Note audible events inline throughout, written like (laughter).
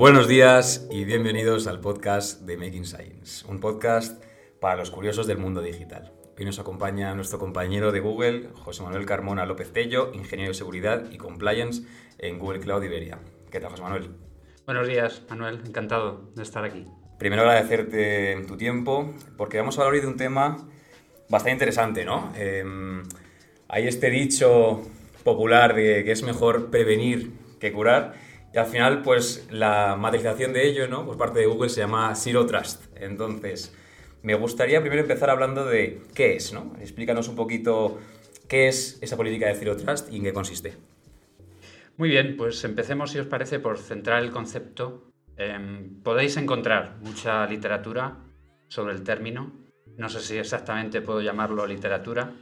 Buenos días y bienvenidos al podcast de Making Science, un podcast para los curiosos del mundo digital. Hoy nos acompaña nuestro compañero de Google, José Manuel Carmona López Tello, ingeniero de seguridad y compliance en Google Cloud Iberia. ¿Qué tal, José Manuel? Buenos días, Manuel. Encantado de estar aquí. Primero agradecerte tu tiempo, porque vamos a hablar hoy de un tema bastante interesante, ¿no? Em, hay este dicho popular de que es mejor prevenir que curar. Y al final, pues la materialización de ello, ¿no? Por parte de Google se llama Zero Trust. Entonces, me gustaría primero empezar hablando de qué es, ¿no? Explícanos un poquito qué es esa política de Zero Trust y en qué consiste. Muy bien, pues empecemos, si os parece, por centrar el concepto. Em, podéis encontrar mucha literatura sobre el término. No sé si exactamente puedo llamarlo literatura.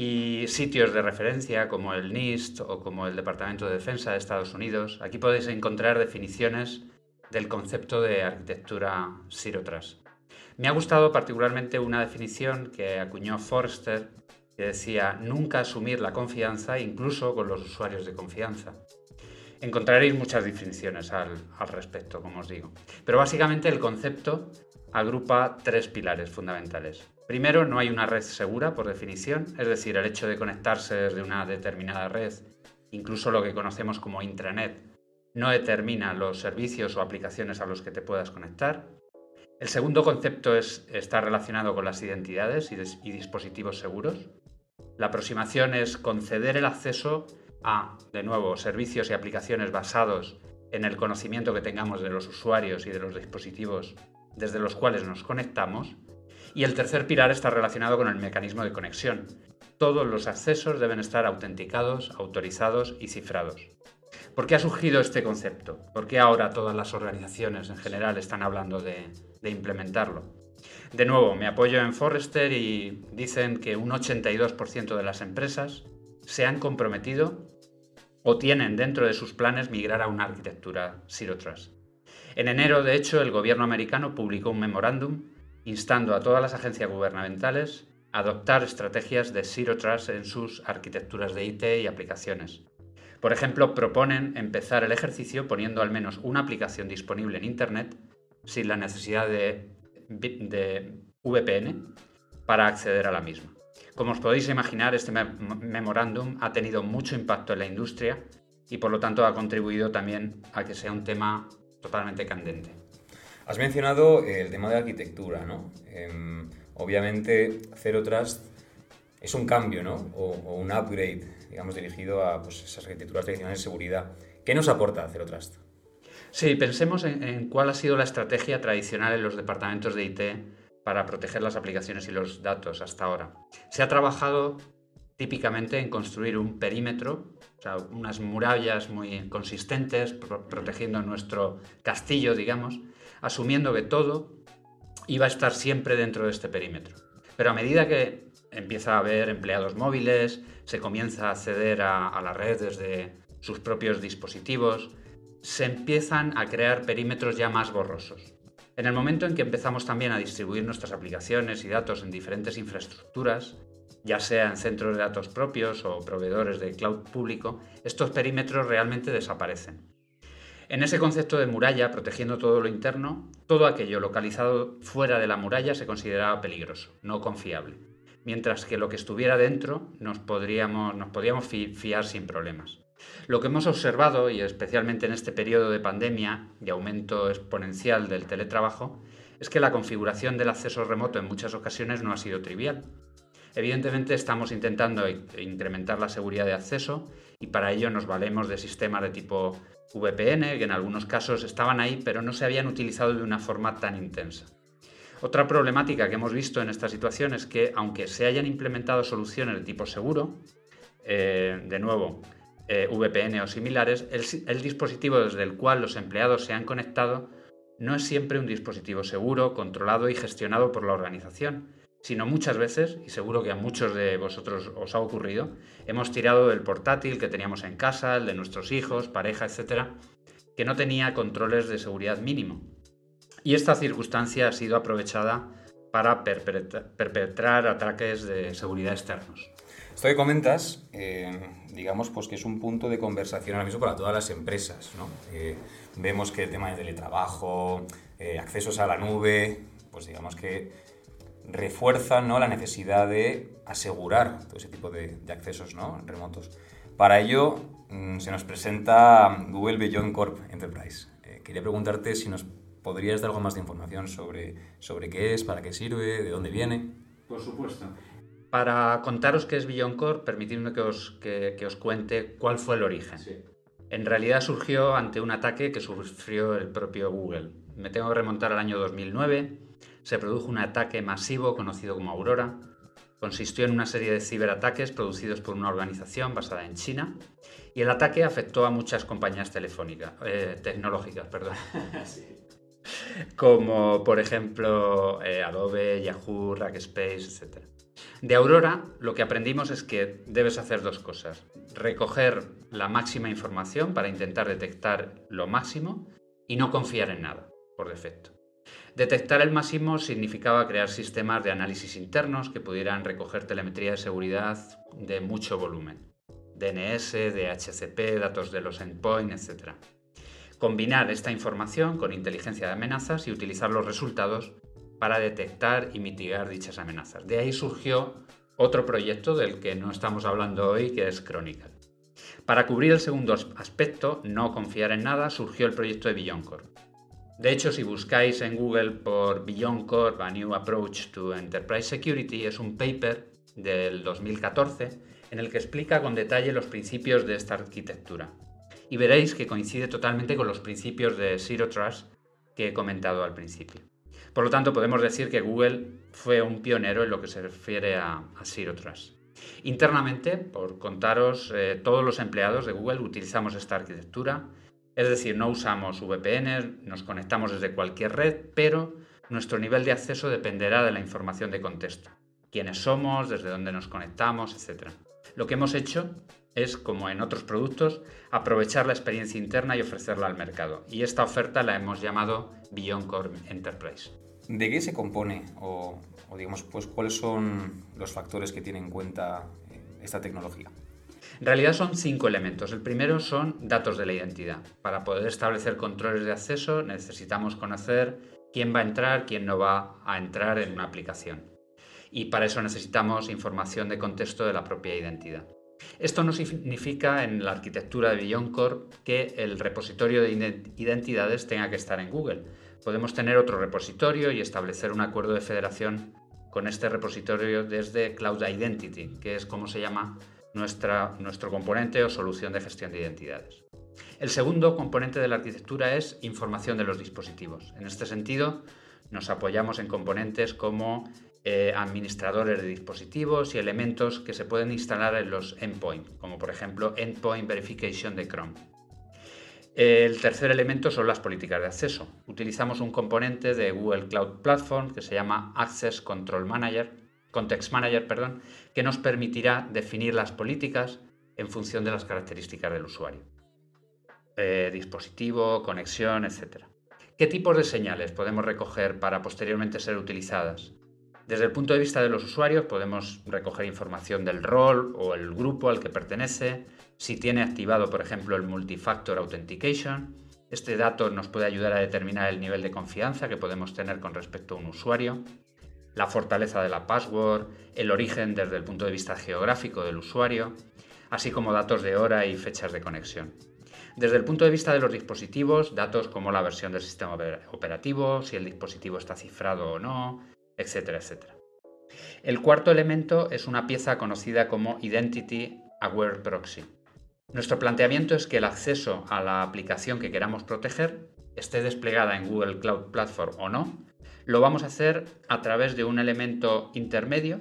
Y sitios de referencia como el NIST o como el Departamento de Defensa de Estados Unidos. Aquí podéis encontrar definiciones del concepto de arquitectura Zero Trust. Me ha gustado particularmente una definición que acuñó Forrester que decía nunca asumir la confianza incluso con los usuarios de confianza. Encontraréis muchas definiciones al, al, respecto, como os digo. Pero básicamente el concepto agrupa tres pilares fundamentales. Primero, no hay una red segura por definición, es decir, el hecho de conectarse desde una determinada red, incluso lo que conocemos como intranet, no determina los servicios o aplicaciones a los que te puedas conectar. El segundo concepto es, está relacionado con las identidades y, dispositivos seguros. La aproximación es conceder el acceso a, de nuevo, servicios y aplicaciones basados en el conocimiento que tengamos de los usuarios y de los dispositivos desde los cuales nos conectamos. Y el tercer pilar está relacionado con el mecanismo de conexión. Todos los accesos deben estar autenticados, autorizados y cifrados. ¿Por qué ha surgido este concepto? ¿Por qué ahora todas las organizaciones en general están hablando de, implementarlo. De nuevo, me apoyo en Forrester y dicen que un 82% de las empresas se han comprometido o tienen dentro de sus planes migrar a una arquitectura Zero Trust. En enero, de hecho, el gobierno americano publicó un memorándum instando a todas las agencias gubernamentales a adoptar estrategias de Zero Trust en sus arquitecturas de IT y aplicaciones. Por ejemplo, proponen empezar el ejercicio poniendo al menos una aplicación disponible en Internet sin la necesidad de, VPN para acceder a la misma. Como os podéis imaginar, este memorándum ha tenido mucho impacto en la industria y por lo tanto ha contribuido también a que sea un tema totalmente candente. Has mencionado el tema de arquitectura, ¿no? Em, obviamente, Zero Trust es un cambio, ¿no? O, un upgrade, digamos, dirigido a pues, esas arquitecturas tradicionales de seguridad. ¿Qué nos aporta Zero Trust? Sí, pensemos en, cuál ha sido la estrategia tradicional en los departamentos de IT para proteger las aplicaciones y los datos hasta ahora. Se ha trabajado típicamente en construir un perímetro, o sea, unas murallas muy consistentes, protegiendo nuestro castillo, digamos, asumiendo que todo iba a estar siempre dentro de este perímetro. Pero a medida que empieza a haber empleados móviles, se comienza a acceder a la red desde sus propios dispositivos, se empiezan a crear perímetros ya más borrosos. En el momento en que empezamos también a distribuir nuestras aplicaciones y datos en diferentes infraestructuras, ya sea en centros de datos propios o proveedores de cloud público, estos perímetros realmente desaparecen. En ese concepto de muralla, protegiendo todo lo interno, todo aquello localizado fuera de la muralla se consideraba peligroso, no confiable, mientras que lo que estuviera dentro nos, podríamos, fiar sin problemas. Lo que hemos observado, y especialmente en este periodo de pandemia y aumento exponencial del teletrabajo, es que la configuración del acceso remoto en muchas ocasiones no ha sido trivial. Evidentemente estamos intentando incrementar la seguridad de acceso y para ello nos valemos de sistemas de tipo VPN, que en algunos casos estaban ahí pero no se habían utilizado de una forma tan intensa. Otra problemática que hemos visto en esta situación es que aunque se hayan implementado soluciones de tipo seguro, eh, de nuevo, eh, VPN o similares, el, dispositivo desde el cual los empleados se han conectado no es siempre un dispositivo seguro, controlado y gestionado por la organización, sino muchas veces, y seguro que a muchos de vosotros os ha ocurrido, hemos tirado del portátil que teníamos en casa, el de nuestros hijos, pareja, etcétera, que no tenía controles de seguridad mínimo. Y esta circunstancia ha sido aprovechada para perpetrar ataques de seguridad externos. Esto que comentas, eh, digamos, pues que es un punto de conversación ahora mismo para todas las empresas, ¿no? Eh, vemos que el tema de teletrabajo, eh, accesos a la nube, pues digamos que refuerzan ¿no? la necesidad de asegurar todo ese tipo de, accesos ¿no? remotos. Para ello mm, se nos presenta Google Beyond Corp Enterprise. Eh, quería preguntarte si nos podrías dar algo más de información sobre, sobre qué es, para qué sirve, de dónde viene. Por supuesto. Para contaros qué es Beyond Corp, permitidme que os, que, os cuente cuál fue el origen. En realidad surgió ante un ataque que sufrió el propio Google. Me tengo que remontar al año 2009 se produjo un ataque masivo conocido como Aurora. Consistió en una serie de ciberataques producidos por una organización basada en China y el ataque afectó a muchas compañías telefónicas, eh, tecnológicas, perdón. (laughs) como por ejemplo eh, Adobe, Yahoo, Rackspace, etc. De Aurora lo que aprendimos es que debes hacer dos cosas. Recoger la máxima información para intentar detectar lo máximo y no confiar en nada por defecto. Detectar el máximo significaba crear sistemas de análisis internos que pudieran recoger telemetría de seguridad de mucho volumen, DNS, DHCP, datos de los endpoints, etc. Combinar esta información con inteligencia de amenazas y utilizar los resultados para detectar y mitigar dichas amenazas. De ahí surgió otro proyecto del que no estamos hablando hoy, que es Chronicle. Para cubrir el segundo aspecto, no confiar en nada, surgió el proyecto de Beyondcore de hecho, si buscáis en Google por Beyond Core, A New Approach to Enterprise Security, es un paper del 2014 en el que explica con detalle los principios de esta arquitectura. Y veréis que coincide totalmente con los principios de Zero Trust que he comentado al principio. Por lo tanto, podemos decir que Google fue un pionero en lo que se refiere a, Zero Trust. Internamente, por contaros, eh, todos los empleados de Google utilizamos esta arquitectura es decir, no usamos VPN, nos conectamos desde cualquier red, pero nuestro nivel de acceso dependerá de la información de contexto. Quiénes somos, desde dónde nos conectamos, etc. Lo que hemos hecho es, como en otros productos, aprovechar la experiencia interna y ofrecerla al mercado. Y esta oferta la hemos llamado Beyond Core Enterprise. ¿De qué se compone o, digamos, pues, cuáles son los factores que tiene en cuenta eh, esta tecnología? En realidad son cinco elementos. El primero son datos de la identidad. Para poder establecer controles de acceso necesitamos conocer quién va a entrar, quién no va a entrar en una aplicación. Y para eso necesitamos información de contexto de la propia identidad. Esto no significa en la arquitectura de Beyond que el repositorio de identidades tenga que estar en Google. Podemos tener otro repositorio y establecer un acuerdo de federación con este repositorio desde Cloud Identity, que es como se llama nuestro componente o solución de gestión de identidades. El segundo componente de la arquitectura es información de los dispositivos. En este sentido, nos apoyamos en componentes como eh, administradores de dispositivos y elementos que se pueden instalar en los endpoints, como por ejemplo Endpoint Verification de Chrome. El tercer elemento son las políticas de acceso. Utilizamos un componente de Google Cloud Platform que se llama Access Control Manager Context Manager, perdón, que nos permitirá definir las políticas en función de las características del usuario. Eh, dispositivo, conexión, etc. ¿Qué tipos de señales podemos recoger para posteriormente ser utilizadas? Desde el punto de vista de los usuarios podemos recoger información del rol o el grupo al que pertenece, si tiene activado por ejemplo el Multifactor Authentication. Este dato nos puede ayudar a determinar el nivel de confianza que podemos tener con respecto a un usuario la fortaleza de la password, el origen desde el punto de vista geográfico del usuario, así como datos de hora y fechas de conexión. Desde el punto de vista de los dispositivos, datos como la versión del sistema operativo, si el dispositivo está cifrado o no, etcétera, etcétera. El cuarto elemento es una pieza conocida como Identity Aware Proxy. Nuestro planteamiento es que el acceso a la aplicación que queramos proteger esté desplegada en Google Cloud Platform o no, lo vamos a hacer a través de un elemento intermedio,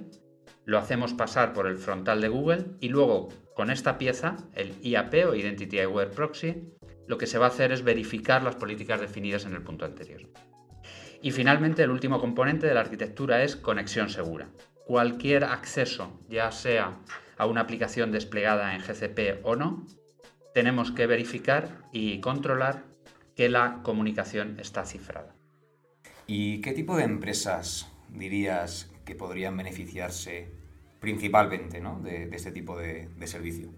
lo hacemos pasar por el frontal de Google y luego con esta pieza, el IAP o Identity Aware Proxy, lo que se va a hacer es verificar las políticas definidas en el punto anterior. Y finalmente el último componente de la arquitectura es conexión segura. Cualquier acceso, ya sea a una aplicación desplegada en GCP o no, tenemos que verificar y controlar que la comunicación está cifrada. ¿Y qué tipo de empresas dirías que podrían beneficiarse principalmente de, este tipo de, servicio?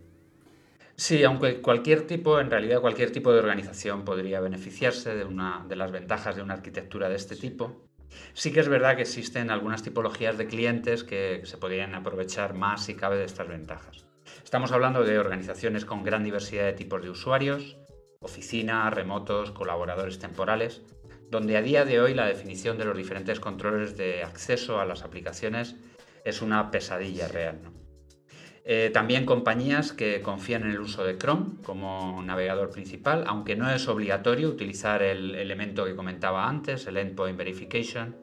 Sí, aunque cualquier tipo, en realidad cualquier tipo de organización podría beneficiarse de una de las ventajas de una arquitectura de este tipo. Sí que es verdad que existen algunas tipologías de clientes que se podrían aprovechar más si cabe de estas ventajas. Estamos hablando de organizaciones con gran diversidad de tipos de usuarios, oficinas, remotos, colaboradores temporales, donde a día de hoy la definición de los diferentes controles de acceso a las aplicaciones es una pesadilla real. Eh, también compañías que confían en el uso de Chrome como navegador principal, aunque no es obligatorio utilizar el elemento que comentaba antes, el Endpoint Verification,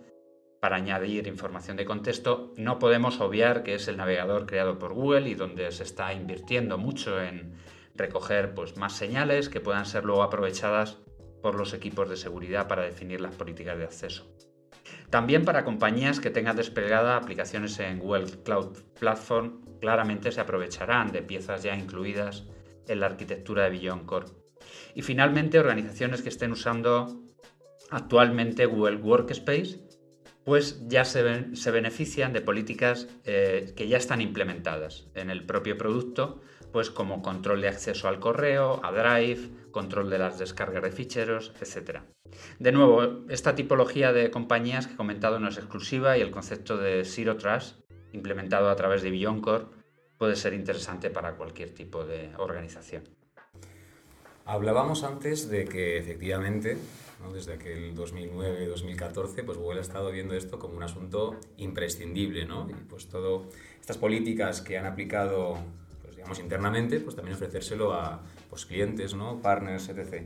para añadir información de contexto, no podemos obviar que es el navegador creado por Google y donde se está invirtiendo mucho en recoger pues, más señales que puedan ser luego aprovechadas por los equipos de seguridad para definir las políticas de acceso. También para compañías que tengan desplegada aplicaciones en Google Cloud Platform, claramente se aprovecharán de piezas ya incluidas en la arquitectura de Beyond Core. Y finalmente, organizaciones que estén usando actualmente Google Workspace, pues ya se, benefician de políticas eh, que ya están implementadas en el propio producto, pues como control de acceso al correo, a Drive, control de las descargas de ficheros, etc. De nuevo, esta tipología de compañías que he comentado no es exclusiva y el concepto de Zero Trust, implementado a través de Beyond puede ser interesante para cualquier tipo de organización. Hablábamos antes de que efectivamente, desde aquel 2009-2014, pues Google ha estado viendo esto como un asunto imprescindible, ¿no? Y pues todas estas políticas que han aplicado, internamente, pues también ofrecérselo a pues, clientes, ¿no? Partners, etc.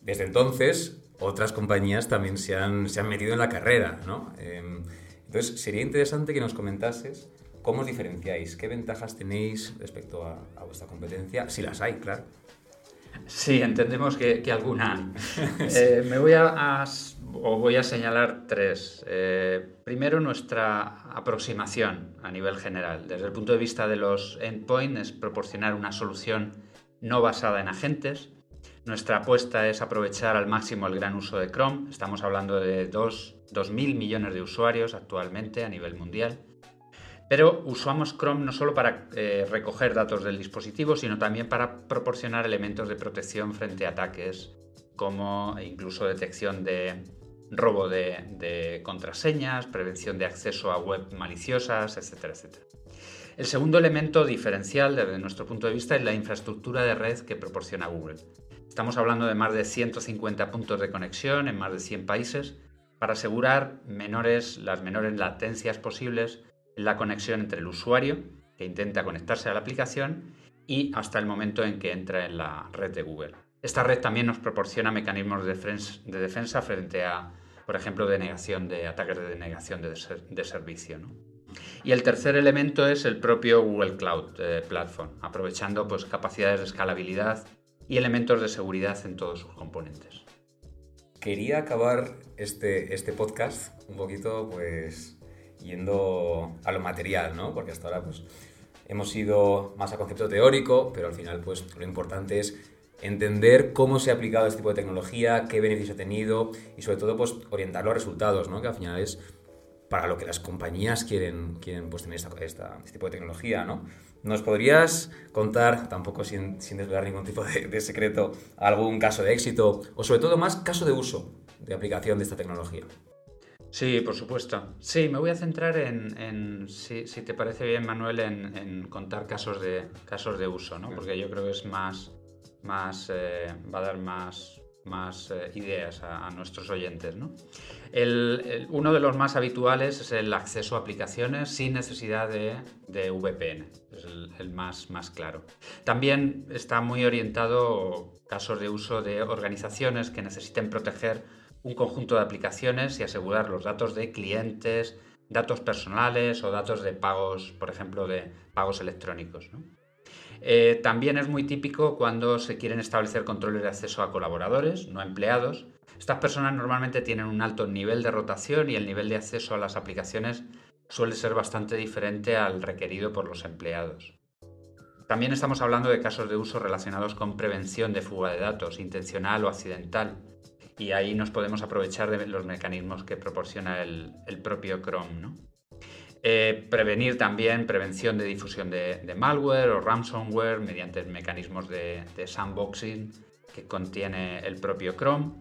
Desde entonces, otras compañías también se han, se han metido en la carrera, ¿no? Em, entonces, sería interesante que nos comentases cómo os diferenciáis, qué ventajas tenéis respecto a, vuestra competencia, si las hay, claro. Sí, entendemos que, alguna. (laughs) Eh, me voy a, voy a señalar tres. Eh, primero, nuestra aproximación a nivel general. Desde el punto de vista de los endpoints, es proporcionar una solución no basada en agentes, nuestra apuesta es aprovechar al máximo el gran uso de Chrome. Estamos hablando de 2.000 millones de usuarios actualmente a nivel mundial. Pero usamos Chrome no solo para eh, recoger datos del dispositivo, sino también para proporcionar elementos de protección frente a ataques, como incluso detección de robo de, contraseñas, prevención de acceso a web maliciosas, etcétera, etcétera. El segundo elemento diferencial desde nuestro punto de vista es la infraestructura de red que proporciona Google. Estamos hablando de más de 150 puntos de conexión en más de 100 países para asegurar menores, las menores latencias posibles en la conexión entre el usuario que intenta conectarse a la aplicación y hasta el momento en que entra en la red de Google. Esta red también nos proporciona mecanismos de defensa frente a, por ejemplo, denegación de ataques de denegación de, servicio. Y el tercer elemento es el propio Google Cloud eh, Platform, aprovechando pues, capacidades de escalabilidad y elementos de seguridad en todos sus componentes. Quería acabar este, este podcast un poquito pues yendo a lo material, ¿no? Porque hasta ahora pues hemos ido más a concepto teórico, pero al final pues lo importante es entender cómo se ha aplicado este tipo de tecnología, qué beneficio ha tenido y sobre todo pues orientar los resultados, ¿no? Que al final es para lo que las compañías quieren, quieren pues, tener esta, este tipo de tecnología, ¿no? ¿Nos podrías contar, tampoco sin, sin desvelar ningún tipo de, secreto, algún caso de éxito o sobre todo más caso de uso de aplicación de esta tecnología? Sí, por supuesto. Sí, me voy a centrar en, si, te parece bien, Manuel, en, contar casos de, casos de uso, ¿no? Porque yo creo que es más, más eh, va a dar más, eh, ideas a, nuestros oyentes. ¿no? uno de los más habituales es el acceso a aplicaciones sin necesidad de, VPN, es el, más, claro. También está muy orientado casos de uso de organizaciones que necesiten proteger un conjunto de aplicaciones y asegurar los datos de clientes, datos personales o datos de pagos, por ejemplo, de pagos electrónicos. Eh, también es muy típico cuando se quieren establecer controles de acceso a colaboradores, no empleados. Estas personas normalmente tienen un alto nivel de rotación y el nivel de acceso a las aplicaciones suele ser bastante diferente al requerido por los empleados. También estamos hablando de casos de uso relacionados con prevención de fuga de datos, intencional o accidental, y ahí nos podemos aprovechar de los mecanismos que proporciona el, propio Chrome. Eh, prevenir también prevención de difusión de, malware o ransomware mediante mecanismos de, sandboxing que contiene el propio Chrome.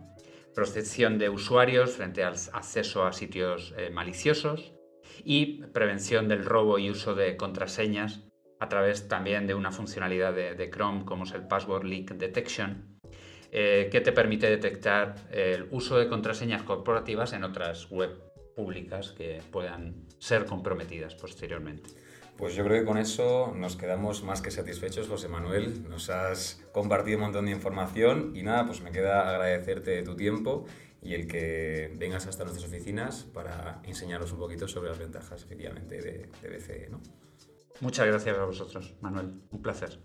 Protección de usuarios frente al acceso a sitios eh, maliciosos y prevención del robo y uso de contraseñas a través también de una funcionalidad de, Chrome como es el Password Leak Detection, eh, que te permite detectar el uso de contraseñas corporativas en otras web públicas que puedan ser comprometidas posteriormente. Pues yo creo que con eso nos quedamos más que satisfechos, José Manuel. Nos has compartido un montón de información y nada, pues me queda agradecerte tu tiempo y el que vengas hasta nuestras oficinas para enseñaros un poquito sobre las ventajas, efectivamente, de, de BCE. ¿no? Muchas gracias a vosotros, Manuel. Un placer.